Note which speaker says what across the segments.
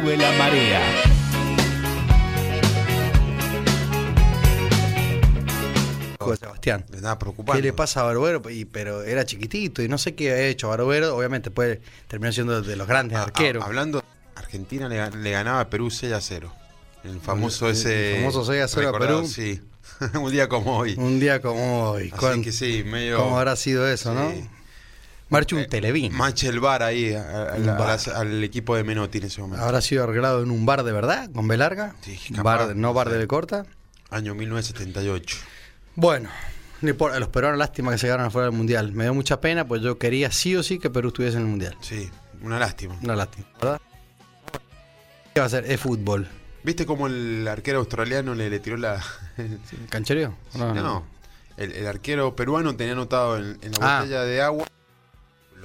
Speaker 1: sube la marea.
Speaker 2: Sebastián.
Speaker 3: Me estaba preocupando.
Speaker 2: ¿Qué le pasa a Barbero? Y, pero era chiquitito y no sé qué ha hecho Barbero. Obviamente puede terminar siendo de los grandes
Speaker 3: Ah, ah,
Speaker 2: arqueros.
Speaker 3: hablando, Argentina le, le ganaba a Perú 6 a 0. El famoso
Speaker 2: El-
Speaker 3: ese.
Speaker 2: el famoso 6 a 0 a Perú.
Speaker 3: Sí. Un día como hoy.
Speaker 2: Un día como hoy.
Speaker 3: Así
Speaker 2: ¿cuán-
Speaker 3: que sí, medio.
Speaker 2: ¿Cómo habrá sido eso, no? Marcha un
Speaker 3: Eh,
Speaker 2: televín.
Speaker 3: El bar ahí a- a- a a
Speaker 2: bar.
Speaker 3: las- al equipo de Menotti en ese momento.
Speaker 2: ¿Habrá sido arreglado en un bar de verdad? ¿Con B larga?
Speaker 3: Sí,
Speaker 2: Bar-
Speaker 3: capaz,
Speaker 2: bar
Speaker 3: no sé.
Speaker 2: de B corta.
Speaker 3: Año 1978.
Speaker 2: Bueno, no importa, los peruanos, lástima que se quedaron afuera del mundial. Me dio mucha pena, pues yo quería sí o sí que Perú estuviese en el mundial.
Speaker 3: Sí, una lástima.
Speaker 2: Una lástima, ¿verdad? ¿Qué va a ser? Es fútbol.
Speaker 3: ¿Viste cómo el arquero australiano le, le tiró la.
Speaker 2: ¿Canchereo?
Speaker 3: no, El, el arquero peruano tenía anotado en, en la
Speaker 2: Ah.
Speaker 3: botella de agua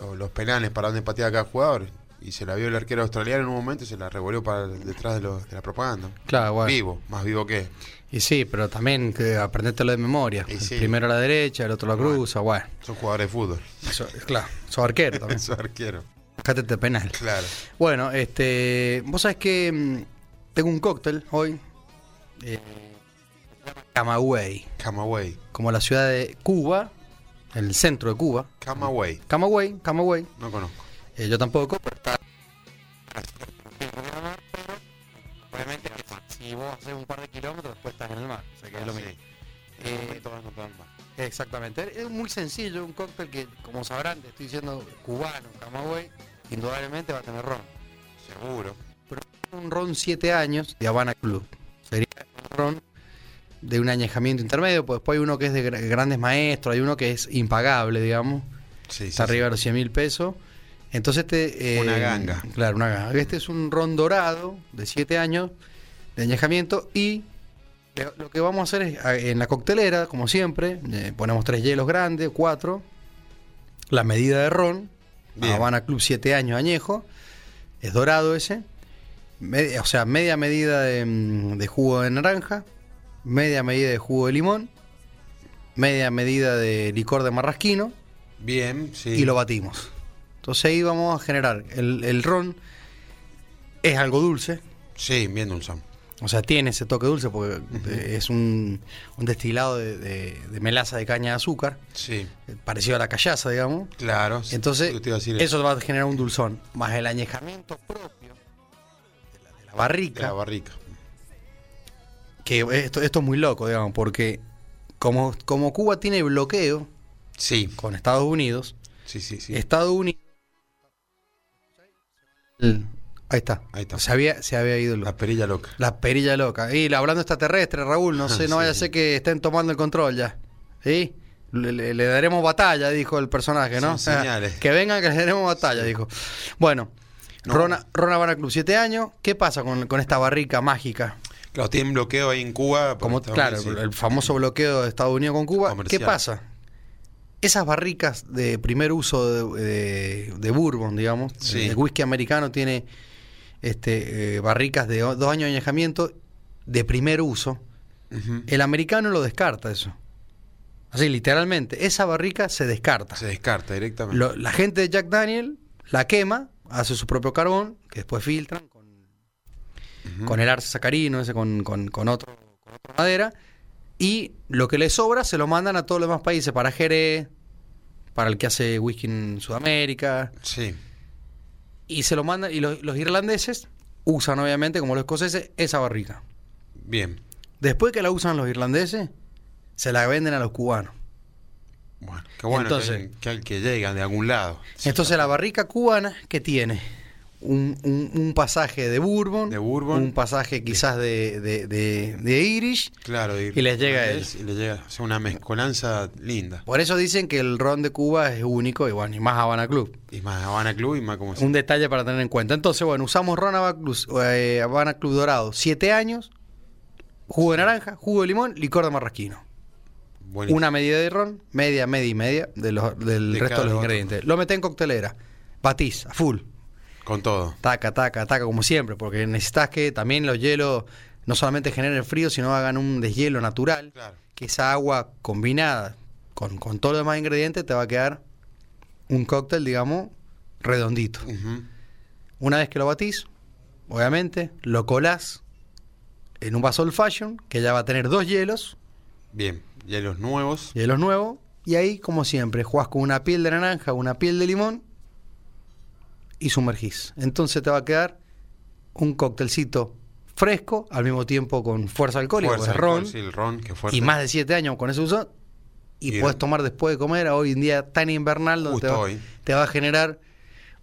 Speaker 3: lo- los penales para donde pateaba cada jugador. Y se la vio el arquero australiano en un momento y se la revolvió para detrás de, lo- de la propaganda.
Speaker 2: Claro, bueno.
Speaker 3: Vivo, más vivo que.
Speaker 2: Y sí, pero también que aprendértelo de memoria. El primero a la derecha, el otro a la cruza, bueno.
Speaker 3: Son jugadores de fútbol.
Speaker 2: Claro, sos arquero también.
Speaker 3: Son arquero.
Speaker 2: Cátete penal.
Speaker 3: Claro.
Speaker 2: Bueno, este, vos sabés que mm, tengo un cóctel hoy. Eh, Camagüey,
Speaker 3: Camagüey.
Speaker 2: como la ciudad de Cuba, el centro de Cuba.
Speaker 3: Camagüey.
Speaker 2: Camagüey, Camagüey.
Speaker 3: No conozco.
Speaker 2: Eh, yo tampoco, pero está. Obviamente, si vos haces un par de kilómetros, después estás en el mar. O sea que es lo
Speaker 3: Sí.
Speaker 2: mismo. Eh. Exactamente. Es muy sencillo, un cóctel que, como sabrán, te estoy diciendo cubano, Camagüey, indudablemente va a tener ron.
Speaker 3: Seguro.
Speaker 2: Un ron 7 años de Habana Club. De un añejamiento intermedio, pues después hay uno que es de gra- grandes maestros, hay uno que es impagable, digamos,
Speaker 3: Sí, sí,
Speaker 2: está arriba de los 100 mil pesos. Entonces este...
Speaker 3: Una ganga.
Speaker 2: Claro, una ganga. Este es un ron dorado de 7 años de añejamiento y lo- que vamos a hacer es, en la coctelera, como siempre, eh, ponemos tres hielos grandes, cuatro, la medida de ron,
Speaker 3: Bien.
Speaker 2: Habana Club 7 años añejo, es dorado ese, media- o sea, media medida de, mm, de jugo de naranja, media medida de jugo de limón, media medida de licor de marrasquino
Speaker 3: Bien, sí.
Speaker 2: y lo batimos. Entonces ahí vamos a generar, el, el ron es algo dulce,
Speaker 3: Sí, bien dulzón.
Speaker 2: o sea, tiene ese toque dulce porque eh, es un, un destilado de, de- de melaza de caña de azúcar,
Speaker 3: Sí,
Speaker 2: eh, parecido a la callaza, digamos.
Speaker 3: claro.
Speaker 2: Entonces,
Speaker 3: Yo te iba a decir
Speaker 2: eso va a generar un dulzón, más el añejamiento propio de la, de la
Speaker 3: de
Speaker 2: barrica,
Speaker 3: la barrica.
Speaker 2: Que esto, esto es muy loco, digamos, porque como, como Cuba tiene bloqueo
Speaker 3: Sí,
Speaker 2: con Estados Unidos,
Speaker 3: sí, sí, sí.
Speaker 2: Estados Unidos... Ahí está.
Speaker 3: Ahí está.
Speaker 2: Se había, se había ido
Speaker 3: La perilla loca.
Speaker 2: La perilla loca. Y hablando extraterrestre, Raúl, no sé, no vaya a ser que estén tomando el control ya. ¿Sí? Le, le- le daremos batalla, dijo el personaje, ¿no?
Speaker 3: Son señales.
Speaker 2: que vengan, que le daremos batalla, dijo. Bueno,
Speaker 3: No.
Speaker 2: Rona, Rona Habana Club, siete años. ¿Qué pasa con, con esta barrica mágica?
Speaker 3: Claro, tienen bloqueo ahí en Cuba.
Speaker 2: Como, claro,
Speaker 3: sí.
Speaker 2: el famoso bloqueo de Estados Unidos con Cuba.
Speaker 3: Comercial.
Speaker 2: ¿Qué pasa? Esas barricas de primer uso de, de- de bourbon, digamos,
Speaker 3: Sí.
Speaker 2: el whisky americano tiene este, eh, barricas de dos años de añejamiento de primer uso. El americano lo descarta eso. Así, literalmente, esa barrica se descarta.
Speaker 3: Se descarta directamente.
Speaker 2: Lo- la gente de Jack Daniel la quema, hace su propio carbón, que después filtran con, el arce sacarino, ese con, con, con otro, con otra madera, y lo que le sobra se lo mandan a todos los demás países, para Jerez, para el que hace whisky en Sudamérica,
Speaker 3: Sí,
Speaker 2: y se lo mandan, y los, los irlandeses usan obviamente, como los escoceses, esa barrica.
Speaker 3: bien.
Speaker 2: Después que la usan los irlandeses, se la venden a los cubanos.
Speaker 3: Bueno, qué bueno
Speaker 2: Entonces-
Speaker 3: que, que, que llegan de algún lado.
Speaker 2: Entonces la barrica cubana que tiene un, un- un pasaje de bourbon,
Speaker 3: De bourbon.
Speaker 2: un pasaje quizás de, de, de- de Irish.
Speaker 3: Claro,
Speaker 2: Y les llega a él.
Speaker 3: Y les llega, o sea, una mezcolanza linda.
Speaker 2: Por eso dicen que el ron de Cuba es único y bueno, y más Habana Club.
Speaker 3: Y más Habana Club y más como
Speaker 2: Un detalle para tener en cuenta. Entonces, bueno, usamos ron Habana Club, eh, Habana Club Dorado, siete años, jugo de naranja, jugo de limón, licor de marrasquino.
Speaker 3: buenísimo.
Speaker 2: Una medida de ron, media, media y media de los- del
Speaker 3: De
Speaker 2: resto de los
Speaker 3: otro.
Speaker 2: ingredientes. Lo metés en coctelera, batís a full.
Speaker 3: Con todo.
Speaker 2: Taca, taca, taca, como siempre, porque necesitas que también los hielos no solamente generen frío, sino hagan un deshielo natural,
Speaker 3: Claro.
Speaker 2: que esa agua combinada con, con todos los demás ingredientes te va a quedar un cóctel, digamos, redondito. Una vez que lo batís, obviamente, lo colás en un vaso old fashion, que ya va a tener dos hielos,
Speaker 3: Bien, hielos nuevos.
Speaker 2: hielos nuevos, y ahí, como siempre, jugás con una piel de naranja, una piel de limón y sumergís. Entonces te va a quedar un cóctelcito fresco, al mismo tiempo con fuerza alcohólica,
Speaker 3: Fuerza,
Speaker 2: ron,
Speaker 3: alcohol, sí, el ron, que fuerte.
Speaker 2: y más de 7 años con ese uso, y,
Speaker 3: Y-
Speaker 2: puedes tomar después de comer, hoy en día tan invernal, donde va, te va a generar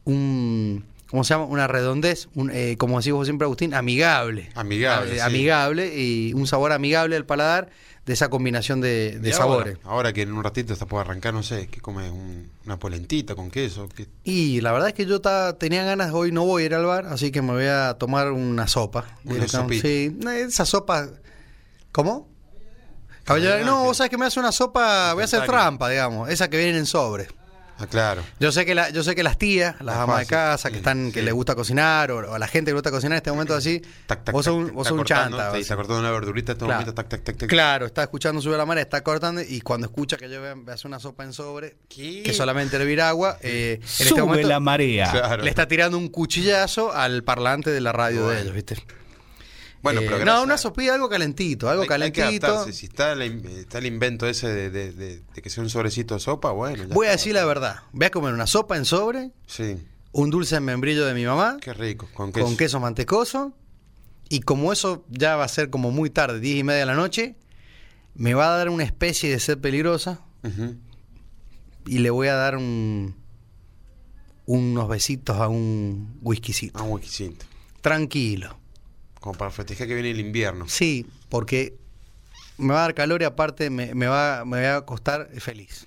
Speaker 2: un, ¿cómo se llama? Una redondez, un, eh, como decís vos siempre, Agustín, amigable.
Speaker 3: Amigable,
Speaker 2: Eh,
Speaker 3: sí.
Speaker 2: Amigable y un sabor amigable al paladar de esa combinación de, sabores.
Speaker 3: Ahora, ahora que en un ratito está por arrancar, no sé, que come un- una polentita con queso. que-
Speaker 2: Y la verdad es que yo ta- tenía ganas, hoy no voy a ir al bar, así que me voy a tomar una sopa.
Speaker 3: Una.
Speaker 2: Sí, esa sopa. ¿Cómo? Caballero, no, vos sabés que me hace una sopa, voy a hacer trampa, digamos, esa que vienen en sobre.
Speaker 3: Ah, claro.
Speaker 2: Yo sé que la, yo sé que las tías, las amas de casa, que
Speaker 3: sí,
Speaker 2: están, que les gusta cocinar, o, o a la gente que le gusta cocinar en este momento así,
Speaker 3: Tac, tac,
Speaker 2: vos sos un, vos sos un
Speaker 3: cortando,
Speaker 2: chanta.
Speaker 3: sí, está cortando una verdurita en este
Speaker 2: Claro.
Speaker 3: momento, tac, tac, tac, tac.
Speaker 2: Claro, está escuchando sube la marea, está cortando y cuando escucha que yo voy a- hacer una sopa en sobre,
Speaker 3: ¿Qué?
Speaker 2: que solamente hervir agua, eh, en este
Speaker 1: Sube
Speaker 2: momento
Speaker 1: la marea.
Speaker 3: Claro.
Speaker 2: le está tirando un cuchillazo al parlante de la radio de ellos, ¿viste?
Speaker 3: Bueno,
Speaker 2: Eh, no, una sopilla, algo calentito, algo
Speaker 3: hay- hay que
Speaker 2: calentito.
Speaker 3: adaptarse. Si está, in- está el invento ese de, de- de- de que sea un sobrecito de sopa, bueno. ya
Speaker 2: Voy a decir la verdad, voy a comer una sopa en sobre,
Speaker 3: Sí,
Speaker 2: un dulce en membrillo de mi mamá,
Speaker 3: qué rico. Con queso.
Speaker 2: con queso mantecoso. Y como eso ya va a ser como muy tarde, 10 y media de la noche, me va a dar una especie de sed peligrosa y le voy a dar un, unos besitos a un whiskycito.
Speaker 3: Ah, un whiskycito.
Speaker 2: Tranquilo.
Speaker 3: Como para festejar que viene el invierno.
Speaker 2: Sí, porque me va a dar calor y aparte me, me va, me va a costar feliz.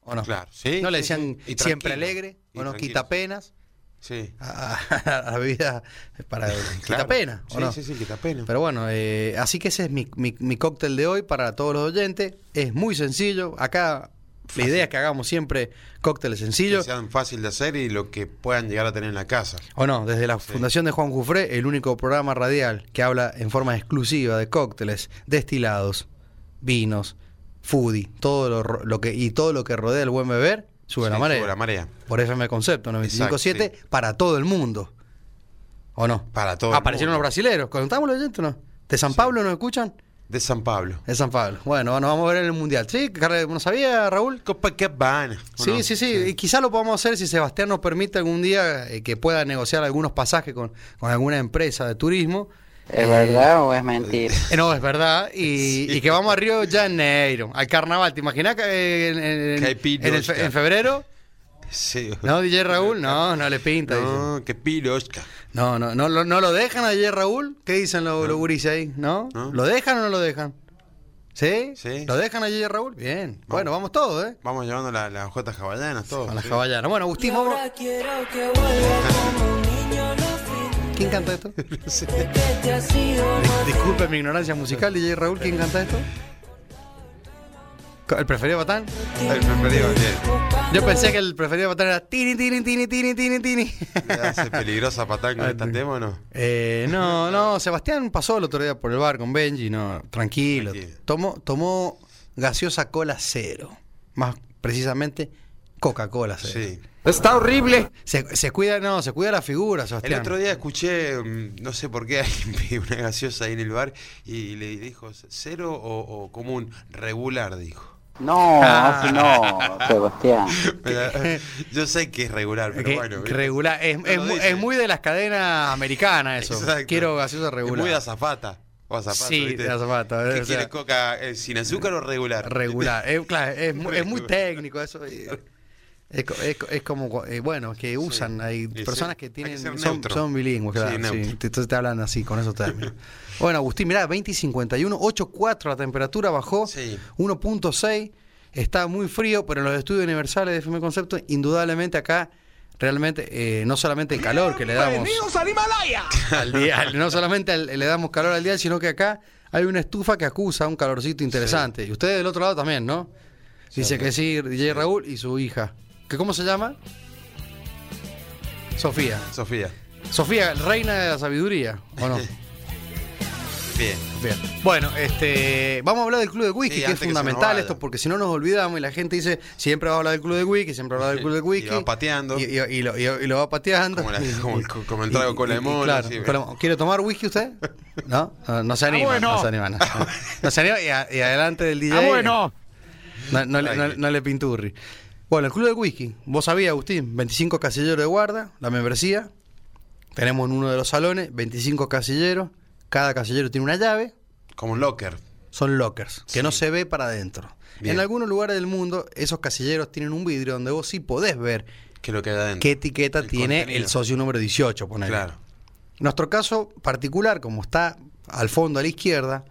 Speaker 2: ¿O no?
Speaker 3: Claro, sí.
Speaker 2: ¿No le decían
Speaker 3: sí.
Speaker 2: Siempre alegre? ¿O no? Quita penas.
Speaker 3: Sí.
Speaker 2: A, a la bebida para quita
Speaker 3: Claro.
Speaker 2: pena. ¿o
Speaker 3: Sí,
Speaker 2: no?
Speaker 3: sí, sí, quita pena.
Speaker 2: Pero bueno, eh, así que ese es mi, mi- mi cóctel de hoy para todos los oyentes. Es muy sencillo. Acá la idea es que hagamos siempre cócteles
Speaker 3: que
Speaker 2: sencillos.
Speaker 3: sean fácil de hacer y lo que puedan llegar a tener en la casa.
Speaker 2: O no, desde la Fundación de Juan Jufré, el único programa radial que habla en forma exclusiva de cócteles, destilados, vinos, foodie, todo lo, que y todo lo que rodea el buen beber, sube la
Speaker 3: Sí,
Speaker 2: marea.
Speaker 3: Sube la marea.
Speaker 2: Por FM Concepto 95.7
Speaker 3: Exacto,
Speaker 2: para todo el mundo. ¿O no?
Speaker 3: Para todo el
Speaker 2: Aparecieron
Speaker 3: mundo.
Speaker 2: los brasileros. ¿Contamos los oyentes o no? ¿De San
Speaker 3: Sí.
Speaker 2: Pablo nos escuchan?
Speaker 3: De San Pablo.
Speaker 2: De San Pablo. Bueno, bueno, vamos a ver en el Mundial. ¿Sí? ¿No sabía, Raúl?
Speaker 3: Copacabana. ¿o
Speaker 2: Sí,
Speaker 3: no?
Speaker 2: sí, sí, Y quizá lo podamos hacer si Sebastián nos permite algún día eh, que pueda negociar algunos pasajes con, con alguna empresa de turismo.
Speaker 4: ¿Es verdad o es mentira?
Speaker 2: Eh, no, es verdad. Y,
Speaker 3: Sí.
Speaker 2: y que vamos a Río de Janeiro, al carnaval. ¿Te imaginas que eh, el en febrero?
Speaker 3: Sí.
Speaker 2: ¿No, DJ Raúl? No, no le pinta. dice.
Speaker 3: No, qué pirosca.
Speaker 2: No, no, no, lo- no lo dejan a DJ Raúl. ¿Qué dicen los, los gurises ahí? ¿No?
Speaker 3: ¿No?
Speaker 2: ¿Lo dejan o no lo dejan? ¿Sí?
Speaker 3: Sí.
Speaker 2: ¿Lo dejan a DJ Raúl? Bien. Bueno, vamos todos, ¿eh?
Speaker 3: Vamos llevando la- las hojotas hawaianas, todo.
Speaker 2: A la
Speaker 3: sí.
Speaker 2: Bueno, Agustín, vamos. ¿Quién canta esto? Disculpe mi ignorancia musical, DJ Raúl, ¿quién canta esto? ¿El preferido Batán?
Speaker 3: El preferido, bien.
Speaker 2: Yo pensé que el preferido Batán era tini, tini, tini, tini, tini, tini.
Speaker 3: ¿Le hace peligrosa patán con esta tema o no?
Speaker 2: Eh, no, no, Sebastián pasó el otro día por el bar con Benji, no, tranquilo.
Speaker 3: Tranquilo.
Speaker 2: Tomó, tomó gaseosa cola cero. Más precisamente, Coca-Cola cero.
Speaker 3: Sí.
Speaker 1: Está horrible.
Speaker 2: Se, se cuida, no, se cuida la figura,
Speaker 3: El
Speaker 2: Sebastián.
Speaker 3: otro día escuché, mm, no sé por qué, alguien pidió una gaseosa ahí en el bar y le dijo, ¿cero o, o común? Regular, dijo.
Speaker 4: No,
Speaker 2: Ah.
Speaker 4: así no, Sebastián.
Speaker 3: Yo sé que es regular, pero
Speaker 2: Que-
Speaker 3: bueno.
Speaker 2: regular. Es,
Speaker 3: No
Speaker 2: es
Speaker 3: lo
Speaker 2: mu-
Speaker 3: dice.
Speaker 2: es muy de las cadenas americanas eso.
Speaker 3: Exacto.
Speaker 2: Quiero gaseosa regular.
Speaker 3: Es muy de azafata. O azafato,
Speaker 2: Sí,
Speaker 3: ¿viste?
Speaker 2: de azafato,
Speaker 3: ¿Qué
Speaker 2: o sea-
Speaker 3: quieres, coca eh, sin azúcar o regular?
Speaker 2: regular. Es, claro, es, muy, muy técnico eso. eh, Es, es co- es como, eh, bueno, que usan, hay personas
Speaker 3: sí.
Speaker 2: que
Speaker 3: Hay que
Speaker 2: tienen, son, bilingües,
Speaker 3: Sí,
Speaker 2: claro, sí.
Speaker 3: neutro.
Speaker 2: Entonces te hablan así, con esos términos. bueno, Agustín, mirá, 20 y 51, 8.4 la temperatura bajó,
Speaker 3: Sí.
Speaker 2: 1.6, está muy frío, pero en los estudios universales de FM Concepto, indudablemente acá, realmente, eh, no solamente el calor que le damos al día, no solamente al- le damos calor al día, sino que acá hay una estufa que acusa un calorcito interesante. Y ustedes del otro lado también, ¿no? Dice que sí, DJ Raúl y su hija. ¿Que ¿Cómo se llama? Sofía.
Speaker 3: Sofía.
Speaker 2: Sofía, reina de la sabiduría, ¿o no?
Speaker 3: Bien.
Speaker 2: Bien. Bueno, este, vamos a hablar del club de whisky,
Speaker 3: Sí,
Speaker 2: que es
Speaker 3: que
Speaker 2: fundamental esto, porque si no nos olvidamos y la gente dice, siempre va a hablar del club de whisky, siempre va a hablar del club de
Speaker 3: Y
Speaker 2: whisky.
Speaker 3: va pateando.
Speaker 2: Y, y- y lo, y- y lo va pateando.
Speaker 3: Como la- como el- como el trago
Speaker 2: y
Speaker 3: mono,
Speaker 2: claro, mono. ¿Quiere tomar whisky usted? ¿No? No, no se anima. No se anima. No, No se anima y, a- adelante del DJ.
Speaker 1: Ah, bueno.
Speaker 2: No le pinturri. Bueno, el club de whisky. Vos sabías, Agustín, 25 casilleros de guarda, la membresía. Tenemos en uno de los salones 25 casilleros. Cada casillero tiene una llave.
Speaker 3: Como un locker.
Speaker 2: Son lockers, que
Speaker 3: Sí.
Speaker 2: no se ve para adentro. En algunos lugares del mundo, esos casilleros tienen un vidrio donde vos sí podés ver
Speaker 3: Que es lo que hay adentro.
Speaker 2: qué etiqueta
Speaker 3: El
Speaker 2: tiene
Speaker 3: contenido.
Speaker 2: el socio número 18, ponele.
Speaker 3: Claro.
Speaker 2: Nuestro caso particular, como está al fondo a la izquierda.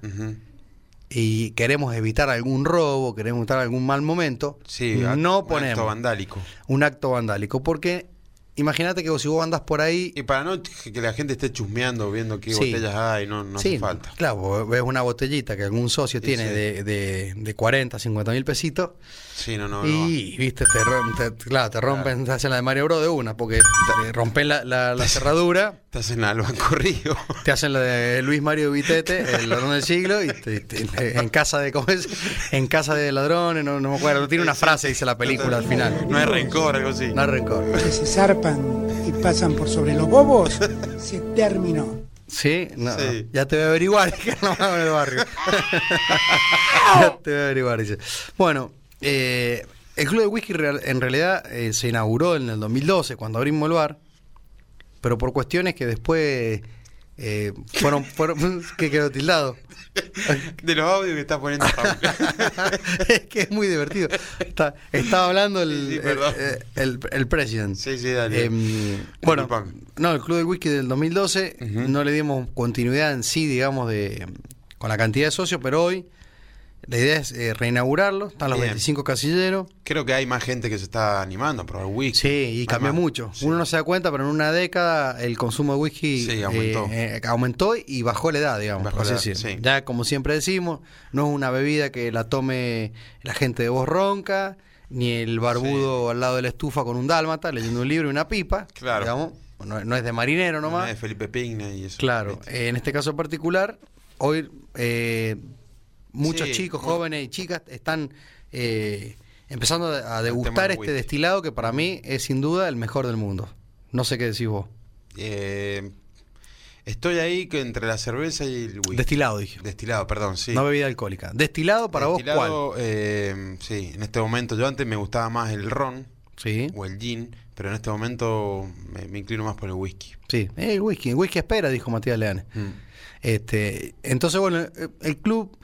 Speaker 2: Y queremos evitar algún robo, queremos evitar algún mal momento,
Speaker 3: Sí,
Speaker 2: no
Speaker 3: act- un acto
Speaker 2: ponemos
Speaker 3: vandálico.
Speaker 2: un acto vandálico. Porque imagínate que vos, si vos andás por ahí.
Speaker 3: Y para no que la gente esté chusmeando, viendo qué
Speaker 2: Sí.
Speaker 3: botellas hay, no, no
Speaker 2: sí,
Speaker 3: hace falta.
Speaker 2: Claro, vos ves una botellita que algún socio
Speaker 3: Sí,
Speaker 2: tiene
Speaker 3: sí.
Speaker 2: De, de, de 40, 50 mil pesitos.
Speaker 3: Sí, no, no, no.
Speaker 2: y, viste, te, rom- te- claro, te rompen, te hacen la de Mario Bros de una, porque te rompen la, la- la cerradura,
Speaker 3: Te hacen al banco río.
Speaker 2: te hacen la de Luis Mario Vitete, el ladrón del siglo, y te- te- en casa de ¿cómo es? en casa de ladrones, no, no me acuerdo, tiene una frase, dice la película al final.
Speaker 3: No hay rencor, algo así.
Speaker 2: No hay rencor.
Speaker 5: Y pasan por sobre los bobos, se terminó.
Speaker 2: ¿Sí? No,
Speaker 3: Sí.
Speaker 2: ya te voy a averiguar, que no en el barrio. ya te voy a averiguar, dice. Bueno, eh, el Club de Whisky real- en realidad eh, se inauguró en el 2012, cuando abrimos el bar, pero por cuestiones que después eh, fueron, fueron que quedó tildado.
Speaker 3: De los audios que está poniendo Raúl.
Speaker 2: es que es muy divertido. Está- estaba hablando el,
Speaker 3: Sí, sí,
Speaker 2: el,
Speaker 3: perdón.
Speaker 2: el, el- el president.
Speaker 3: Sí, sí, dale.
Speaker 2: Em, bueno, no, el Club del Whisky del 2012
Speaker 3: Ujú.
Speaker 2: no le dimos continuidad en sí, digamos, de con la cantidad de socios, pero hoy la idea es eh, reinaugurarlo. Están los
Speaker 3: Bien.
Speaker 2: 25 casilleros.
Speaker 3: Creo que hay más gente que se está animando a probar whisky.
Speaker 2: Sí, y cambió mucho.
Speaker 3: Sí.
Speaker 2: Uno no se da cuenta, pero en una década el consumo de whisky
Speaker 3: Sí, aumentó.
Speaker 2: eh, eh, aumentó y bajó la edad, digamos.
Speaker 3: Bajó la edad, sí.
Speaker 2: Ya, como siempre decimos, no es una bebida que la tome la gente de voz ronca, ni el barbudo al lado de la estufa con un dálmata, leyendo un libro y una pipa.
Speaker 3: Claro.
Speaker 2: Digamos. No, no es de marinero
Speaker 3: No
Speaker 2: nomás.
Speaker 3: es Felipe Pigna y eso.
Speaker 2: Claro, en este caso particular, hoy muchos
Speaker 3: Sí,
Speaker 2: chicos, jóvenes y chicas están eh, empezando a degustar este
Speaker 3: whisky.
Speaker 2: destilado que para mí es sin duda el mejor del mundo. No sé qué decís vos.
Speaker 3: Eh, estoy ahí que entre la cerveza y el whisky.
Speaker 2: Destilado, dije.
Speaker 3: Destilado, perdón, sí.
Speaker 2: No bebida alcohólica. Destilado para vos, ¿cuál?
Speaker 3: Eh, sí, en este momento yo antes me gustaba más el ron
Speaker 2: Sí,
Speaker 3: o el gin, pero en este momento me, me inclino más por el whisky.
Speaker 2: sí. Eh, el whisky. El whisky espera, dijo Matías Leane.
Speaker 3: Mm.
Speaker 2: Este, entonces, bueno, el club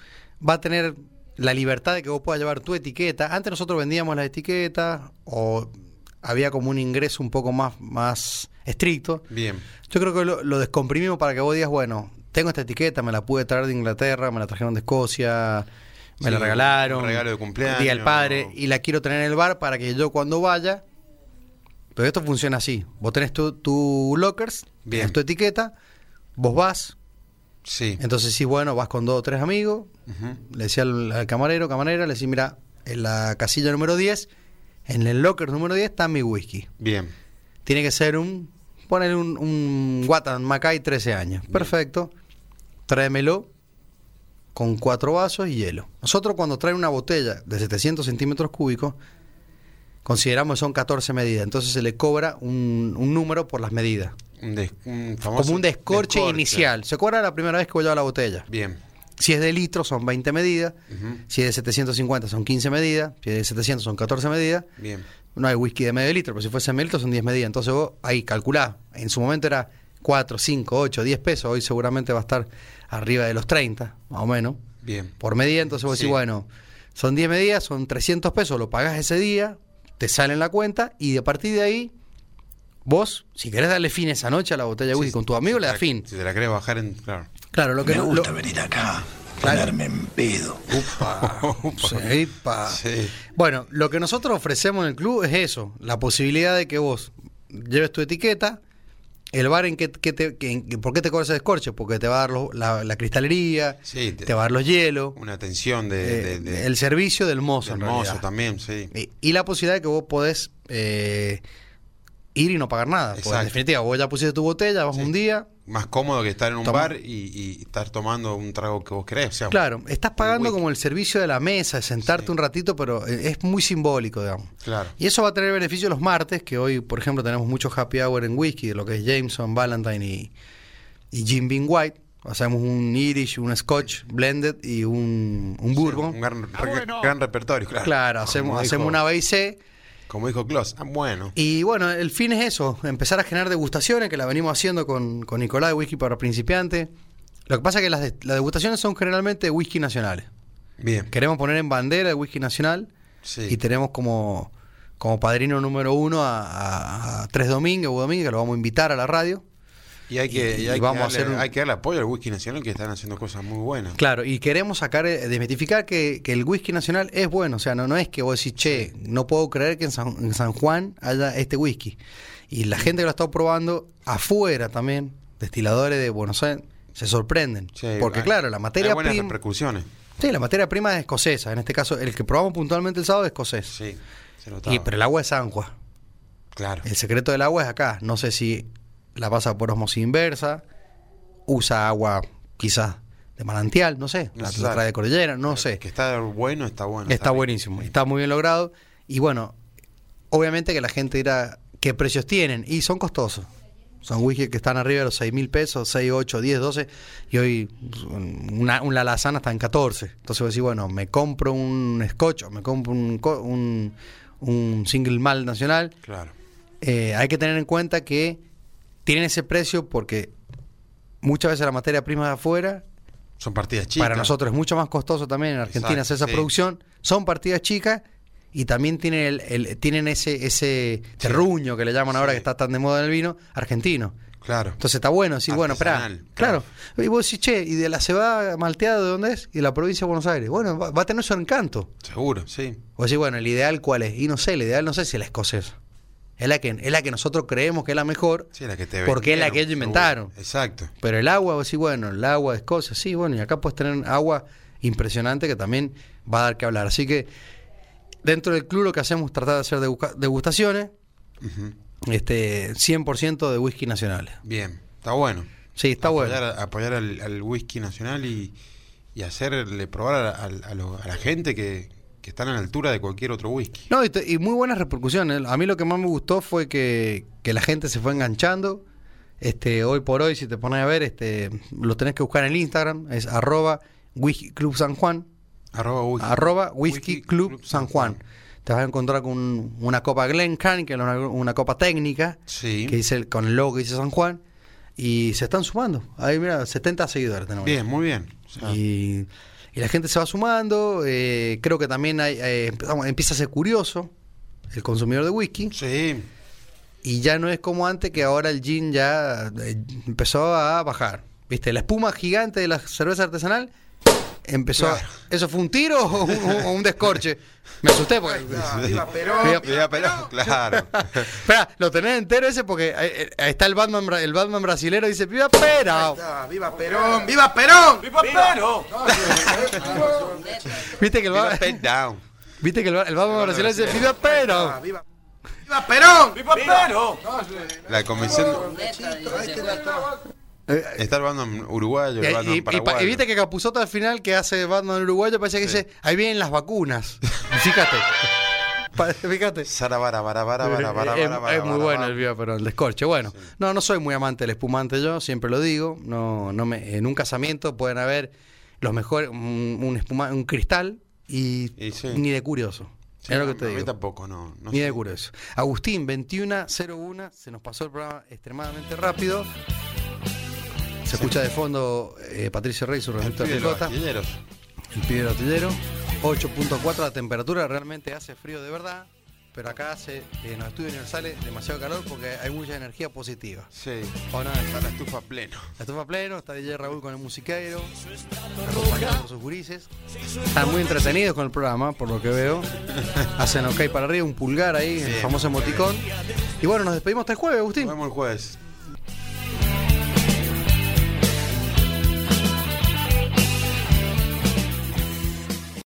Speaker 2: va a tener la libertad de que vos puedas llevar tu etiqueta. Antes nosotros vendíamos las etiquetas o había como un ingreso un poco más, más estricto.
Speaker 3: Bien.
Speaker 2: Yo creo que lo, lo descomprimimos para que vos digas, bueno, tengo esta etiqueta, me la pude traer de Inglaterra, me la trajeron de Escocia, me
Speaker 3: Sí,
Speaker 2: la regalaron.
Speaker 3: un regalo de cumpleaños.
Speaker 2: Día del padre, y la quiero tener en el bar para que yo cuando vaya. Pero esto funciona así: vos tenés tu, tu lockers,
Speaker 3: Bien.
Speaker 2: tenés tu etiqueta, vos vas,
Speaker 3: Sí.
Speaker 2: entonces sí, bueno, vas con dos o tres amigos, le decía al, al camarero, camarera, le decía, mira, en la casilla número 10, en el locker número 10 está mi whisky.
Speaker 3: Bien.
Speaker 2: Tiene que ser un, poner un, un Watan Macay 13 años. Perfecto. Tráemelo con cuatro vasos y hielo. Nosotros cuando traen una botella de 700 centímetros cúbicos, consideramos que son 14 medidas. Entonces se le cobra un, un número por las medidas.
Speaker 3: Un, des- un famoso
Speaker 2: Como un descorche, inicial. Se cobra la primera vez que a llevar la botella.
Speaker 3: Bien.
Speaker 2: Si es de litro son 20 medidas.
Speaker 3: Ujú.
Speaker 2: Si es de 750 son 15 medidas. Si es de 700 son 14 medidas.
Speaker 3: Bien.
Speaker 2: No hay whisky de medio litro, pero si fuese medio litro son 10 medidas. Entonces vos ahí calculá. En su momento era 4, 5, 8, 10 pesos. Hoy seguramente va a estar arriba de los 30, más o menos,
Speaker 3: Bien.
Speaker 2: por medida. Entonces vos
Speaker 3: Sí.
Speaker 2: decís, bueno, son 10 medidas, son 300 pesos, lo pagás ese día, te sale en la cuenta y de partir de ahí, vos, si querés darle fin esa noche a la botella de whisky
Speaker 3: Sí,
Speaker 2: con tu amigo,
Speaker 3: si
Speaker 2: le das
Speaker 3: la-
Speaker 2: fin.
Speaker 3: Si te la querés bajar en. Claro.
Speaker 2: Claro, lo que
Speaker 6: Me gusta
Speaker 2: lo-
Speaker 6: venir acá,
Speaker 2: Claro.
Speaker 6: ponerme en pedo.
Speaker 2: Upa, sí, pa.
Speaker 3: Sí.
Speaker 2: Bueno, lo que nosotros ofrecemos en el club es eso, la posibilidad de que vos lleves tu etiqueta, el bar en que, que te, que- en- ¿por qué te cobra ese descorche? Porque te va a dar la, la cristalería,
Speaker 3: Sí,
Speaker 2: te,
Speaker 3: te-
Speaker 2: va a dar los hielos,
Speaker 3: Una atención de.
Speaker 2: eh,
Speaker 3: de- de-
Speaker 2: el servicio del mozo,
Speaker 3: del
Speaker 2: en
Speaker 3: mozo también, sí.
Speaker 2: Y, y la posibilidad de que vos podés eh, ir y no pagar nada. En definitiva, vos ya pusiste tu botella, vas
Speaker 3: Sí.
Speaker 2: un día,
Speaker 3: Más cómodo que estar en un
Speaker 2: Toma.
Speaker 3: bar y, y estar tomando un trago que vos querés. O sea,
Speaker 2: Claro, estás pagando como el servicio de la mesa, de sentarte
Speaker 3: Sí.
Speaker 2: un ratito, pero eh, es muy simbólico, digamos.
Speaker 3: Claro.
Speaker 2: Y eso va a tener beneficio los martes, que hoy, por ejemplo, tenemos mucho happy hour en whisky, de lo que es Jameson, Valentine y, y Jim Beam White. Hacemos un Irish, un Scotch blended y un, un Bourbon.
Speaker 3: Un gran, re- gran repertorio, claro.
Speaker 2: Claro, hacemos, hacemos una B y C.
Speaker 3: Como dijo Klaus. Ah, bueno.
Speaker 2: Y bueno, el fin es eso, empezar a generar degustaciones, que la venimos haciendo con, con Nicolás de Whisky para Principiantes. Lo que pasa es que las, de- las degustaciones son generalmente whisky nacionales.
Speaker 3: Bien.
Speaker 2: Queremos poner en bandera el whisky nacional
Speaker 3: Sí.
Speaker 2: y tenemos como, como padrino número uno a, a- a Tres Domínguez, Hugo Domínguez, que lo vamos a invitar a la radio.
Speaker 3: Y hay que,
Speaker 2: y
Speaker 3: y hay
Speaker 2: vamos
Speaker 3: que darle,
Speaker 2: hacer un-
Speaker 3: hay que darle apoyo al whisky nacional que están haciendo cosas muy buenas.
Speaker 2: Claro, y queremos sacar, eh, desmitificar que, que el whisky nacional es bueno. O sea, no, no es que vos decís, che, no puedo creer que en San, en San Juan haya este whisky. Y la gente que lo está probando afuera también, destiladores de Buenos Aires, se sorprenden.
Speaker 3: Sí,
Speaker 2: Porque
Speaker 3: hay-
Speaker 2: claro, la materia
Speaker 3: hay buenas
Speaker 2: prima...
Speaker 3: repercusiones.
Speaker 2: Sí, la materia prima es escocesa. En este caso, el que probamos puntualmente el sábado es escocés.
Speaker 3: Sí. Se notaba.
Speaker 2: Y, pero el agua es San Juan.
Speaker 3: Claro.
Speaker 2: El secreto del agua es acá. No sé si la pasa por osmosis inversa, usa agua quizás de manantial, no sé, la, trae de cordillera, no sé.
Speaker 3: Que está bueno, está bueno.
Speaker 2: Está buenísimo, está muy bien logrado. Y bueno, obviamente que la gente dirá, ¿qué precios tienen? Y son costosos. Son whisky que están arriba de los 6 mil pesos, 6, 8, 10, 12. Y hoy una, una lazana está en 14. Entonces vos decís, bueno, me compro un scotch o me compro un, un, un single malt nacional.
Speaker 3: Claro.
Speaker 2: Eh, hay que tener en cuenta que tienen ese precio porque muchas veces la materia prima de afuera,
Speaker 3: Son partidas chicas.
Speaker 2: para nosotros es mucho más costoso también en Argentina
Speaker 3: Exacto,
Speaker 2: hacer esa
Speaker 3: sí.
Speaker 2: producción, son partidas chicas y también tienen, el, el- tienen ese, ese terruño que le llaman ahora
Speaker 3: Sí.
Speaker 2: que está tan de moda en el vino, argentino.
Speaker 3: Claro.
Speaker 2: Entonces está bueno decir, bueno, espera, claro.
Speaker 3: claro.
Speaker 2: Y vos decís, che, ¿y de la cebada malteada de dónde es? Y de la provincia de Buenos Aires. Bueno, va, va a tener su encanto.
Speaker 3: Seguro, sí.
Speaker 2: O decir, bueno, el ideal cuál es. Y no sé, el ideal no sé si es la escocesa. Es la que, es la que nosotros creemos que es la mejor.
Speaker 3: Sí, la que te
Speaker 2: Porque es la que ellos inventaron.
Speaker 3: Exacto.
Speaker 2: Pero el agua, vos decís, bueno, el agua de Escocia, sí, bueno, y acá puedes tener agua impresionante que también va a dar que hablar. Así que dentro del club lo que hacemos es tratar de hacer degusta- degustaciones,
Speaker 3: Ujú.
Speaker 2: este 100% de whisky nacionales.
Speaker 3: Bien. Está bueno.
Speaker 2: Sí, está
Speaker 3: apoyar,
Speaker 2: bueno.
Speaker 3: Apoyar al, al whisky nacional y, y hacerle probar a, a- a lo- a la gente que, que están a la altura de cualquier otro whisky.
Speaker 2: No, y, y muy buenas repercusiones. A mí lo que más me gustó fue que, que la gente se fue enganchando. Este, hoy por hoy, si te pones a ver, este, lo tenés que buscar en el Instagram, es arroba whisky club San Juan.
Speaker 3: Arroba whisky,
Speaker 2: arroba Whisky Club San Juan. Te vas a encontrar con un- una copa Glencairn, que es una, una copa técnica,
Speaker 3: Sí.
Speaker 2: que dice el- con el logo que dice San Juan, y se están sumando. Ahí, mira, 70 seguidores tenemos.
Speaker 3: Bien, muy bien. O sea,
Speaker 2: Y, y la gente se va sumando. eh, creo que también hay, eh, empezamos- empieza a ser curioso el consumidor de whisky.
Speaker 3: Sí.
Speaker 2: Y ya no es como antes, que ahora el gin ya eh, empezó a bajar. ¿Viste? La espuma gigante de la cerveza artesanal empezó. a-. ¿Eso fue un tiro o un, o un descorche? Me asusté porque.
Speaker 5: viva Perón.
Speaker 2: Viva-
Speaker 3: Viva Perón, claro.
Speaker 2: Espera, lo tenés entero ese porque ahí, eh, está el Batman, el Batman brasilero dice: ¡Viva Perón!
Speaker 5: Ah, viva Perón, viva Perón.
Speaker 2: ¿Viste que el,
Speaker 3: Viva
Speaker 2: Ba-
Speaker 3: Pen Down.
Speaker 2: ¿viste que el, el Batman brasilero dice: ¡Viva Perón!
Speaker 5: Ah, viva, viva Perón.
Speaker 3: La convención.
Speaker 2: Eh,
Speaker 3: Está el Batman uruguayo,
Speaker 2: Y,
Speaker 3: el Batman
Speaker 2: y- y pa-
Speaker 3: paraguayo.
Speaker 2: y viste que Capuzoto al final que hace Batman uruguayo parece que dice, ahí vienen las vacunas. Fíjate. Fíjate. Es, muy bueno el viva, pero el descorche. Bueno, no, no soy muy amante del espumante yo, siempre lo digo. No, no me, en un casamiento pueden haber los mejores, un, un, espuma- un cristal y,
Speaker 3: Y sí.
Speaker 2: ni de curioso.
Speaker 3: Sí,
Speaker 2: es lo que te
Speaker 3: a mí tampoco, no. no
Speaker 2: Ni
Speaker 3: sé.
Speaker 2: de curioso. Agustín, 2101, se nos pasó el programa extremadamente rápido. Se escucha de fondo eh, Patricio Rey, su
Speaker 3: El
Speaker 2: registro
Speaker 3: pibe
Speaker 2: de
Speaker 3: astilleros.
Speaker 2: El pibe artillero. 8.4 la temperatura, realmente hace frío de verdad. Pero acá hace, en los estudios universales, demasiado calor porque hay mucha energía positiva.
Speaker 3: Sí.
Speaker 2: ¿O no?
Speaker 3: Está la estufa pleno.
Speaker 2: La estufa pleno, está DJ Raúl con el musiquero, acompañado por sus gurises. Están muy entretenidos con el programa, por lo que veo. Hacen ok para arriba, un pulgar ahí, el
Speaker 3: Bien.
Speaker 2: famoso emoticón. Y bueno, nos despedimos hasta el jueves, Agustín.
Speaker 3: Nos vemos el jueves.